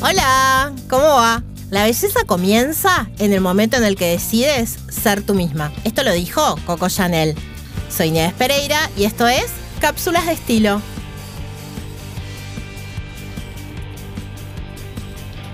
Hola, ¿cómo va? La belleza comienza en el momento en el que decides ser tú misma. Esto lo dijo Coco Chanel. Soy Nieves Pereira y esto es Cápsulas de Estilo.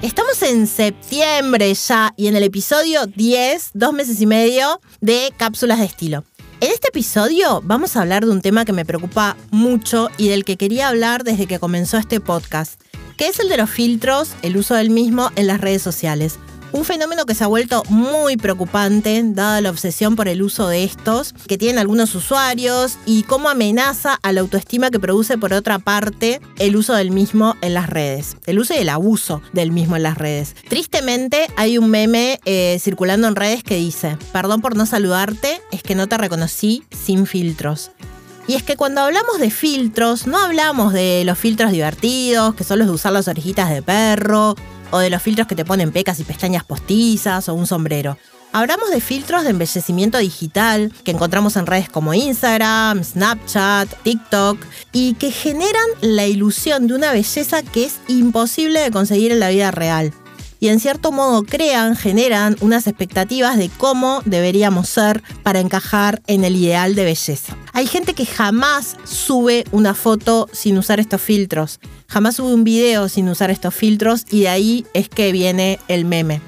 Estamos en septiembre ya y en el episodio 10, dos meses y medio de Cápsulas de Estilo. En este episodio vamos a hablar de un tema que me preocupa mucho y del que quería hablar desde que comenzó este podcast, que es el de los filtros, el uso del mismo en las redes sociales. Un fenómeno que se ha vuelto muy preocupante, dada la obsesión por el uso de estos, que tienen algunos usuarios, y cómo amenaza a la autoestima que produce, por otra parte, el uso del mismo en las redes. El uso y el abuso del mismo en las redes. Tristemente, hay un meme eh, circulando en redes que dice: Perdón por no saludarte, es que no te reconocí sin filtros. Y es que cuando hablamos de filtros, no hablamos de los filtros divertidos, que son los de usar las orejitas de perro, o de los filtros que te ponen pecas y pestañas postizas o un sombrero. Hablamos de filtros de embellecimiento digital que encontramos en redes como Instagram, Snapchat, TikTok y que generan la ilusión de una belleza que es imposible de conseguir en la vida real. Y en cierto modo crean, generan unas expectativas de cómo deberíamos ser para encajar en el ideal de belleza. Hay gente que jamás sube una foto sin usar estos filtros jamás sube un video sin usar estos filtros y de ahí es que viene el meme.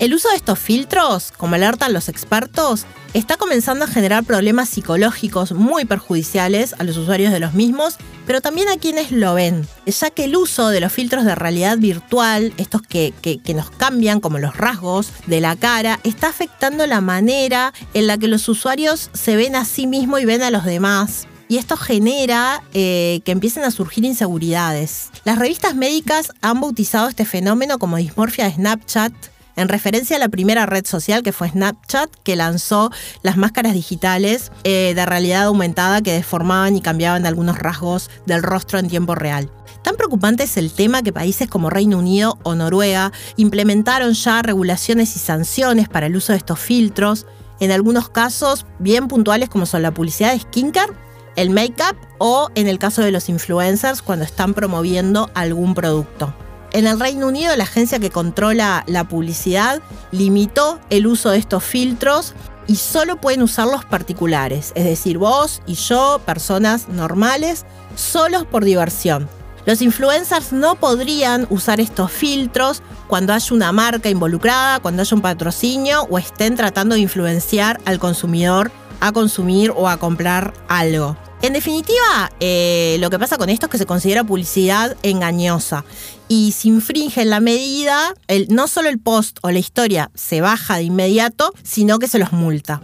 El uso de estos filtros, como alertan los expertos, está comenzando a generar problemas psicológicos muy perjudiciales a los usuarios de los mismos, pero también a quienes lo ven, ya que el uso de los filtros de realidad virtual, estos que, que, nos cambian como los rasgos de la cara, está afectando la manera en la que los usuarios se ven a sí mismos y ven a los demás y esto genera eh, que empiecen a surgir inseguridades. Las revistas médicas han bautizado este fenómeno como dismorfia de Snapchat, en referencia a la primera red social que fue Snapchat, que lanzó las máscaras digitales eh, de realidad aumentada que deformaban y cambiaban algunos rasgos del rostro en tiempo real. Tan preocupante es el tema que países como Reino Unido o Noruega implementaron ya regulaciones y sanciones para el uso de estos filtros, en algunos casos bien puntuales como son la publicidad de skincare el make-up o en el caso de los influencers cuando están promoviendo algún producto. En el Reino Unido, la agencia que controla la publicidad limitó el uso de estos filtros y solo pueden usar los particulares, es decir, vos y yo, personas normales, solos por diversión. Los influencers no podrían usar estos filtros cuando haya una marca involucrada, cuando haya un patrocinio o estén tratando de influenciar al consumidor a consumir o a comprar algo. En definitiva, eh, lo que pasa con esto es que se considera publicidad engañosa y si infringe la medida, no solo el post o la historia se baja de inmediato, sino que se los multa.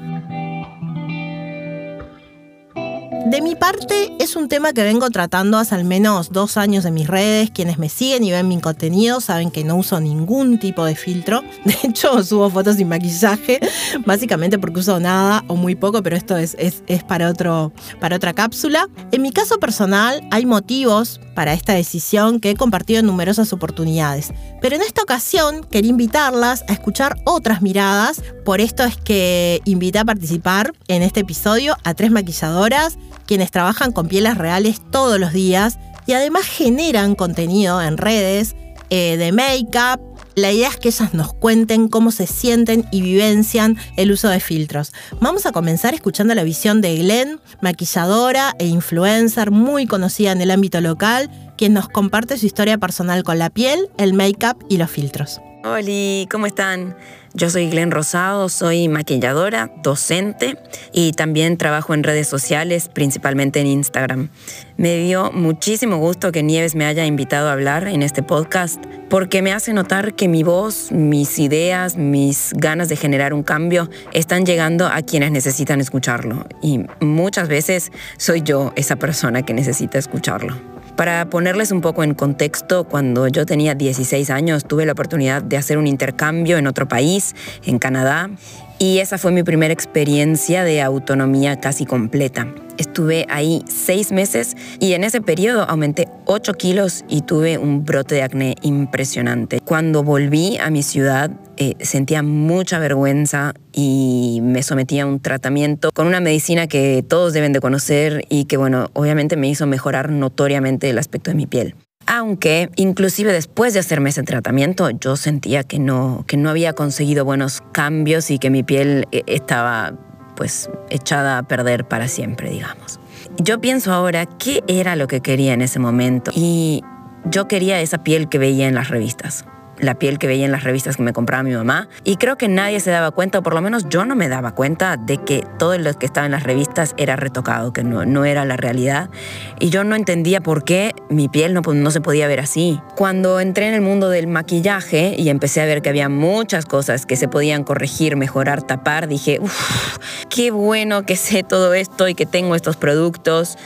De mi parte, es un tema que vengo tratando hace al menos dos años en mis redes. Quienes me siguen y ven mi contenido saben que no uso ningún tipo de filtro. De hecho, subo fotos sin maquillaje, básicamente porque uso nada o muy poco, pero esto es, es, es para, otro, para otra cápsula. En mi caso personal, hay motivos para esta decisión que he compartido en numerosas oportunidades. Pero en esta ocasión quería invitarlas a escuchar otras miradas. Por esto es que invité a participar en este episodio a tres maquilladoras quienes trabajan con pieles reales todos los días y además generan contenido en redes eh, de make-up. La idea es que ellas nos cuenten cómo se sienten y vivencian el uso de filtros. Vamos a comenzar escuchando la visión de Glenn, maquilladora e influencer muy conocida en el ámbito local, quien nos comparte su historia personal con la piel, el make-up y los filtros. Hola, ¿cómo están? Yo soy Glenn Rosado, soy maquilladora, docente y también trabajo en redes sociales, principalmente en Instagram. Me dio muchísimo gusto que Nieves me haya invitado a hablar en este podcast porque me hace notar que mi voz, mis ideas, mis ganas de generar un cambio están llegando a quienes necesitan escucharlo y muchas veces soy yo esa persona que necesita escucharlo. Para ponerles un poco en contexto, cuando yo tenía 16 años tuve la oportunidad de hacer un intercambio en otro país, en Canadá, y esa fue mi primera experiencia de autonomía casi completa. Estuve ahí seis meses y en ese periodo aumenté 8 kilos y tuve un brote de acné impresionante. Cuando volví a mi ciudad eh, sentía mucha vergüenza y me sometí a un tratamiento con una medicina que todos deben de conocer y que bueno, obviamente me hizo mejorar notoriamente el aspecto de mi piel. Aunque inclusive después de hacerme ese tratamiento yo sentía que no, que no había conseguido buenos cambios y que mi piel eh, estaba pues echada a perder para siempre, digamos. Yo pienso ahora qué era lo que quería en ese momento y yo quería esa piel que veía en las revistas la piel que veía en las revistas que me compraba mi mamá. Y creo que nadie se daba cuenta, o por lo menos yo no me daba cuenta, de que todo lo que estaba en las revistas era retocado, que no, no era la realidad. Y yo no entendía por qué mi piel no, no se podía ver así. Cuando entré en el mundo del maquillaje y empecé a ver que había muchas cosas que se podían corregir, mejorar, tapar, dije, uff, qué bueno que sé todo esto y que tengo estos productos.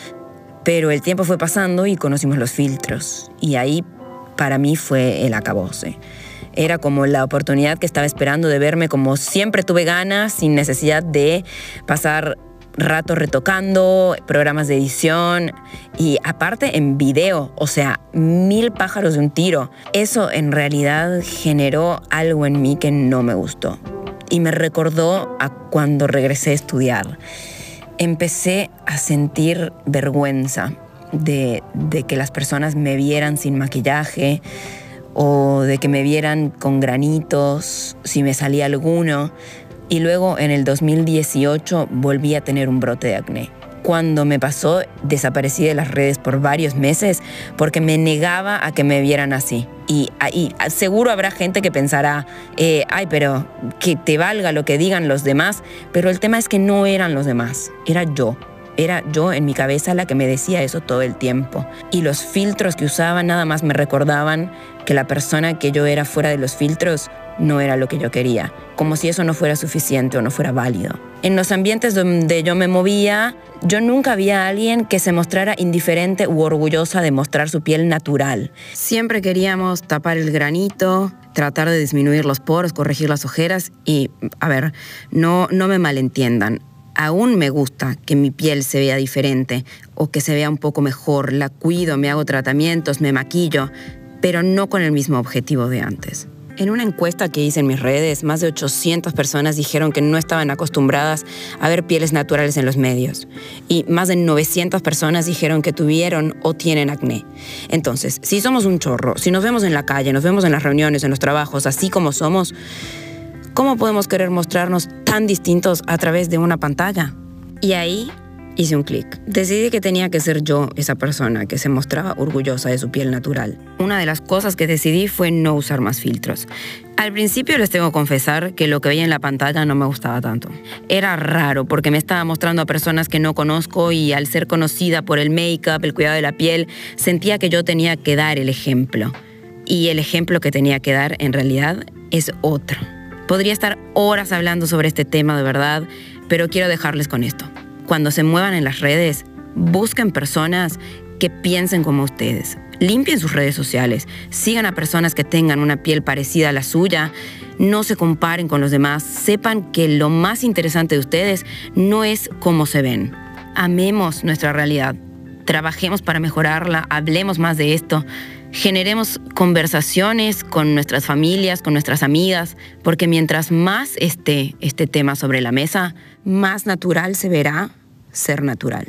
Pero el tiempo fue pasando y conocimos los filtros. Y ahí para mí fue el acabose. Era como la oportunidad que estaba esperando de verme como siempre tuve ganas, sin necesidad de pasar rato retocando, programas de edición y aparte en video, o sea, mil pájaros de un tiro. Eso en realidad generó algo en mí que no me gustó y me recordó a cuando regresé a estudiar. Empecé a sentir vergüenza de, que las personas me vieran sin maquillaje o de que me vieran con granitos, si me salía alguno. Y luego en el 2018 volví a tener un brote de acné. Cuando me pasó, desaparecí de las redes por varios meses porque me negaba a que me vieran así. Y, seguro habrá gente que pensará, eh, ay, pero que te valga lo que digan los demás. Pero el tema es que no eran los demás, era yo. Era yo en mi cabeza la que me decía eso todo el tiempo. Y los filtros que usaba nada más me recordaban que la persona que yo era fuera de los filtros no era lo que yo quería, como si eso no fuera suficiente o no fuera válido. En los ambientes donde yo me movía, yo nunca había a alguien que se mostrara indiferente u orgullosa de mostrar su piel natural. Siempre queríamos tapar el granito, tratar de disminuir los poros, corregir las ojeras y, a ver, no, no me malentiendan aún me gusta que mi piel se vea diferente o que se vea un poco mejor, la cuido, me hago tratamientos, me maquillo, pero no con el mismo objetivo de antes. En una encuesta que hice en mis redes, más de 800 personas dijeron que no estaban acostumbradas a ver pieles naturales en los medios. Y más de 900 personas dijeron que tuvieron o tienen acné. Entonces, si somos un chorro, si nos vemos en la calle, nos vemos en las reuniones, en los trabajos, así como somos, ¿Cómo podemos querer mostrarnos tan distintos a través de una pantalla? Y ahí hice un clic. Decidí que tenía que ser yo esa persona que se mostraba orgullosa de su piel natural. Una de las cosas que decidí fue no usar más filtros. Al principio les tengo que confesar que lo que veía en la pantalla no me gustaba tanto. Era raro porque me estaba mostrando a personas que no conozco y al ser conocida por el make-up, el cuidado de la piel, sentía que yo tenía que dar el ejemplo. Y el ejemplo que tenía que dar en realidad es otro. Podría estar horas hablando sobre este tema de verdad, pero quiero dejarles con esto. Cuando se muevan en las redes, busquen personas que piensen como ustedes. Limpien sus redes sociales, sigan a personas que tengan una piel parecida a la suya, no se comparen con los demás, sepan que lo más interesante de ustedes no es cómo se ven. Amemos nuestra realidad, trabajemos para mejorarla, hablemos más de esto generemos conversaciones con nuestras familias, con nuestras amigas, porque mientras más esté este tema sobre la mesa, más natural se verá ser natural.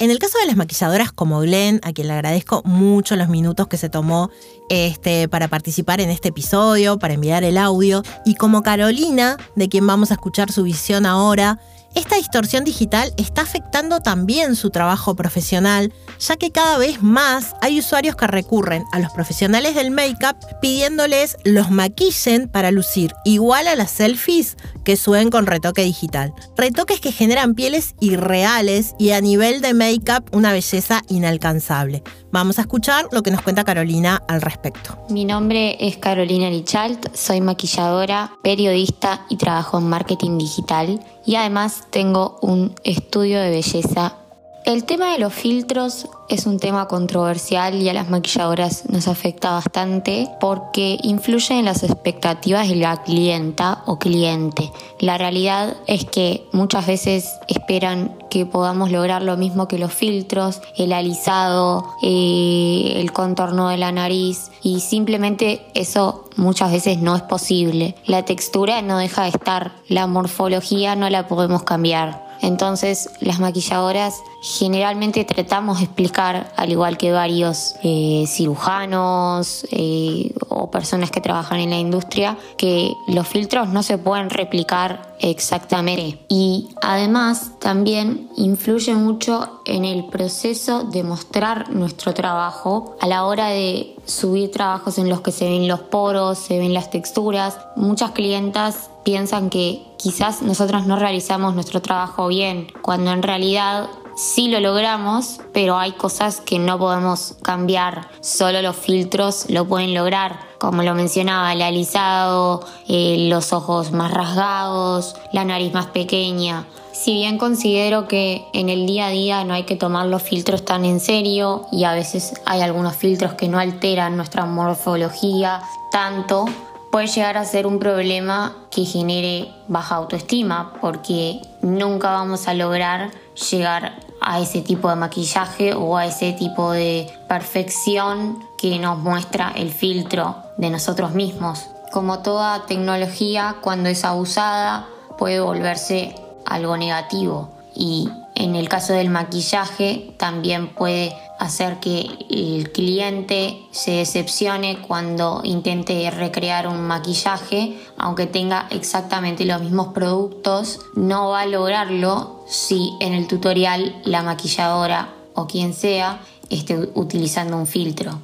En el caso de las maquilladoras como Glenn, a quien le agradezco mucho los minutos que se tomó este, para participar en este episodio, para enviar el audio, y como Carolina, de quien vamos a escuchar su visión ahora, esta distorsión digital está afectando también su trabajo profesional, ya que cada vez más hay usuarios que recurren a los profesionales del make-up pidiéndoles los maquillen para lucir igual a las selfies que suben con retoque digital. Retoques que generan pieles irreales y a nivel de make-up una belleza inalcanzable. Vamos a escuchar lo que nos cuenta Carolina al respecto. Mi nombre es Carolina Richalt, soy maquilladora, periodista y trabajo en marketing digital y además tengo un estudio de belleza el tema de los filtros es un tema controversial y a las maquilladoras nos afecta bastante porque influye en las expectativas de la clienta o cliente. La realidad es que muchas veces esperan que podamos lograr lo mismo que los filtros, el alisado, eh, el contorno de la nariz y simplemente eso muchas veces no es posible. La textura no deja de estar, la morfología no la podemos cambiar Entonces las maquilladoras generalmente tratamos de explicar, al igual que varios eh, cirujanos eh, o personas que trabajan en la industria, que los filtros no se pueden replicar exactamente. Y además también influye mucho en el proceso de mostrar nuestro trabajo a la hora de subir trabajos en los que se ven los poros, se ven las texturas. Muchas clientas piensan que quizás nosotros no realizamos nuestro trabajo bien, cuando en realidad sí lo logramos, pero hay cosas que no podemos cambiar, solo los filtros lo pueden lograr, como lo mencionaba, el alisado, eh, los ojos más rasgados, la nariz más pequeña. Si bien considero que en el día a día no hay que tomar los filtros tan en serio y a veces hay algunos filtros que no alteran nuestra morfología tanto, puede llegar a ser un problema que genere baja autoestima porque nunca vamos a lograr llegar a ese tipo de maquillaje o a ese tipo de perfección que nos muestra el filtro de nosotros mismos. Como toda tecnología, cuando es abusada, puede volverse algo negativo y en el caso del maquillaje también puede hacer que el cliente se decepcione cuando intente recrear un maquillaje, aunque tenga exactamente los mismos productos, no va a lograrlo si en el tutorial la maquilladora o quien sea esté utilizando un filtro.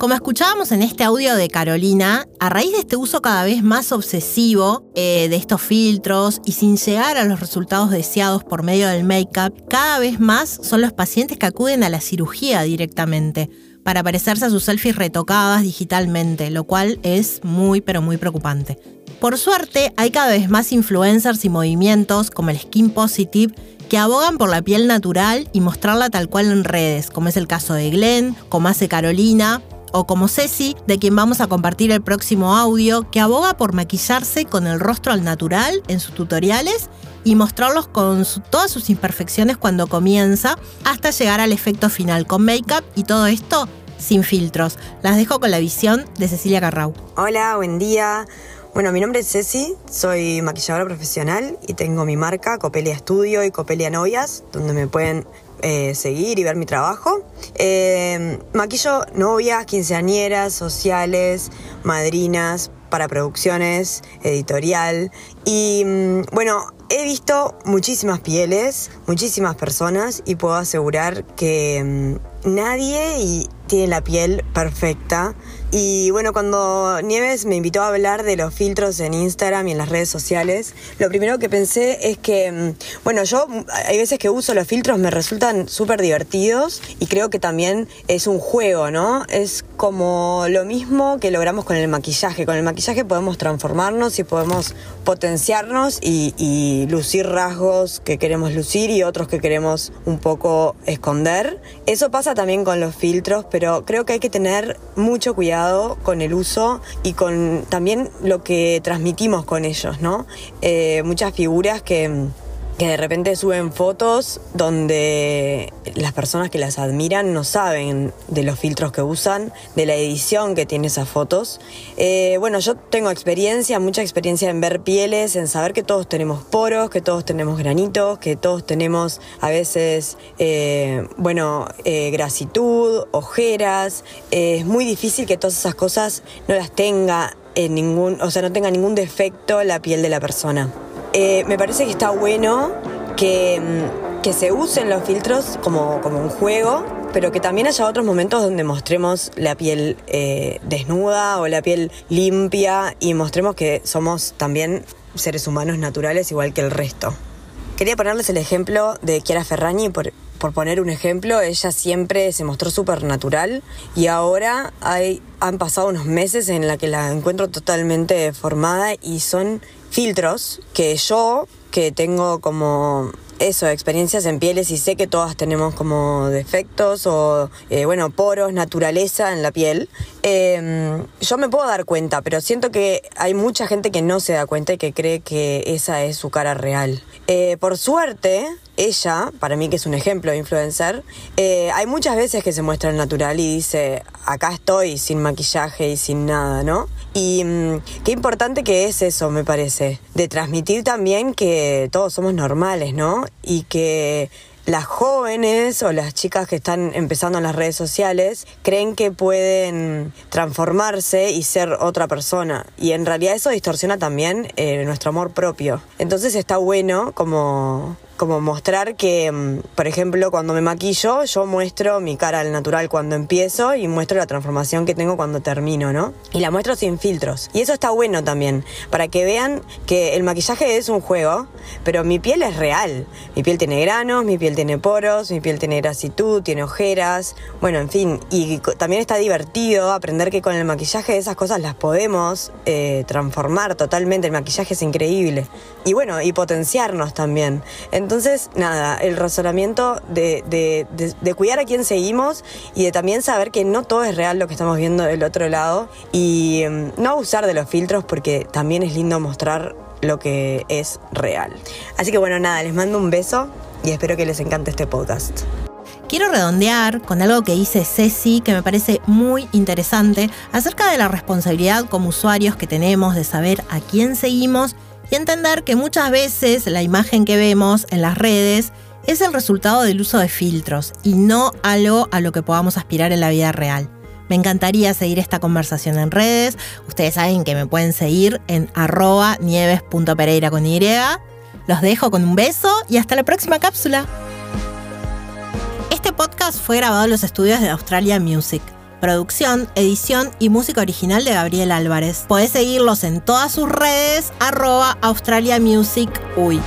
Como escuchábamos en este audio de Carolina, a raíz de este uso cada vez más obsesivo eh, de estos filtros y sin llegar a los resultados deseados por medio del make-up, cada vez más son los pacientes que acuden a la cirugía directamente para parecerse a sus selfies retocadas digitalmente, lo cual es muy pero muy preocupante. Por suerte, hay cada vez más influencers y movimientos como el Skin Positive que abogan por la piel natural y mostrarla tal cual en redes, como es el caso de Glenn, como hace Carolina, o como Ceci, de quien vamos a compartir el próximo audio, que aboga por maquillarse con el rostro al natural en sus tutoriales y mostrarlos con todas sus imperfecciones cuando comienza, hasta llegar al efecto final con make-up y todo esto sin filtros. Las dejo con la visión de Cecilia Carrau. Hola, buen día. Bueno, mi nombre es Ceci, soy maquilladora profesional y tengo mi marca Copelia Studio y Copelia Novias, donde me pueden eh, seguir y ver mi trabajo. Eh, maquillo novias, quinceañeras, sociales, madrinas, para producciones, editorial. Y mm, bueno, he visto muchísimas pieles, muchísimas personas y puedo asegurar que mm, nadie tiene la piel perfecta y bueno, cuando Nieves me invitó a hablar de los filtros en Instagram y en las redes sociales, lo primero que pensé es que, mm, bueno, yo mm, hay veces que uso los filtros, me resultan súper divertidos y creo que también es un juego, ¿no? Es como lo mismo que logramos con el maquillaje. Con el maquillaje podemos transformarnos y podemos potenciarnos y, y lucir rasgos que queremos lucir y otros que queremos un poco esconder. Eso pasa también con los filtros, pero creo que hay que tener mucho cuidado con el uso y con también lo que transmitimos con ellos, ¿no? Eh, muchas figuras que que de repente suben fotos donde las personas que las admiran no saben de los filtros que usan, de la edición que tiene esas fotos. Eh, bueno, yo tengo experiencia, mucha experiencia en ver pieles, en saber que todos tenemos poros, que todos tenemos granitos, que todos tenemos a veces, eh, bueno, eh, grasitud, ojeras. es muy difícil que todas esas cosas no las tenga en ningún, o sea, no tenga ningún defecto la piel de la persona. Eh, me parece que está bueno que, mm, que se usen los filtros como, como, un juego, pero que también haya otros momentos donde mostremos la piel eh, desnuda o la piel limpia y mostremos que somos también seres humanos naturales igual que el resto. Quería ponerles el ejemplo de Chiara Ferragni por, por poner un ejemplo, ella siempre se mostró súper natural y ahora hay, han pasado unos meses en la que la encuentro totalmente formada y son filtros que yo, que tengo como eso, experiencias en pieles y sé que todas tenemos como defectos o, eh, bueno, poros, naturaleza en la piel. Em, yo me puedo dar cuenta, pero siento que hay mucha gente que no se da cuenta y que cree que esa es su cara real. Eh, por suerte, ella, para mí que es un ejemplo de influencer, eh, hay muchas veces que se muestra el natural y dice, acá estoy sin maquillaje y sin nada, ¿no? Y mm, qué importante que es eso, me parece, de transmitir también que todos somos normales, ¿no? Y que las jóvenes o las chicas que están empezando en las redes sociales creen que pueden transformarse y ser otra persona. Y en realidad eso distorsiona también eh, nuestro amor propio. Entonces está bueno como como mostrar que, mm, por ejemplo, cuando me maquillo, yo muestro mi cara al natural cuando empiezo y muestro la transformación que tengo cuando termino, ¿no? Y la muestro sin filtros. Y eso está bueno también, para que vean que el maquillaje es un juego, pero mi piel es real. Mi piel tiene granos, mi piel tiene poros, mi piel tiene grasitud, tiene ojeras, bueno, en fin. Y también está divertido aprender que con el maquillaje esas cosas las podemos eh, transformar totalmente. El maquillaje es increíble. Y bueno, y potenciarnos también. Entonces, nada, el razonamiento de, cuidar a quién seguimos y de también saber que no todo es real lo que estamos viendo del otro lado y em, no abusar de los filtros porque también es lindo mostrar lo que es real. Así que bueno, nada, les mando un beso y espero que les encante este podcast. Quiero redondear con algo que dice Ceci que me parece muy interesante acerca de la responsabilidad como usuarios que tenemos de saber a quién seguimos y entender que muchas veces la imagen que vemos en las redes es el resultado del uso de filtros y no algo a lo que podamos aspirar en la vida real. Me encantaría seguir esta conversación en redes. Ustedes saben que me pueden seguir en arroba nieves.pereira con Y. Los dejo con un beso y hasta la próxima cápsula. Este podcast fue grabado en los estudios de Australia Music. Producción, edición y música original de Gabriel Álvarez. Podés seguirlos en todas sus redes, arroba Australia Music Uy.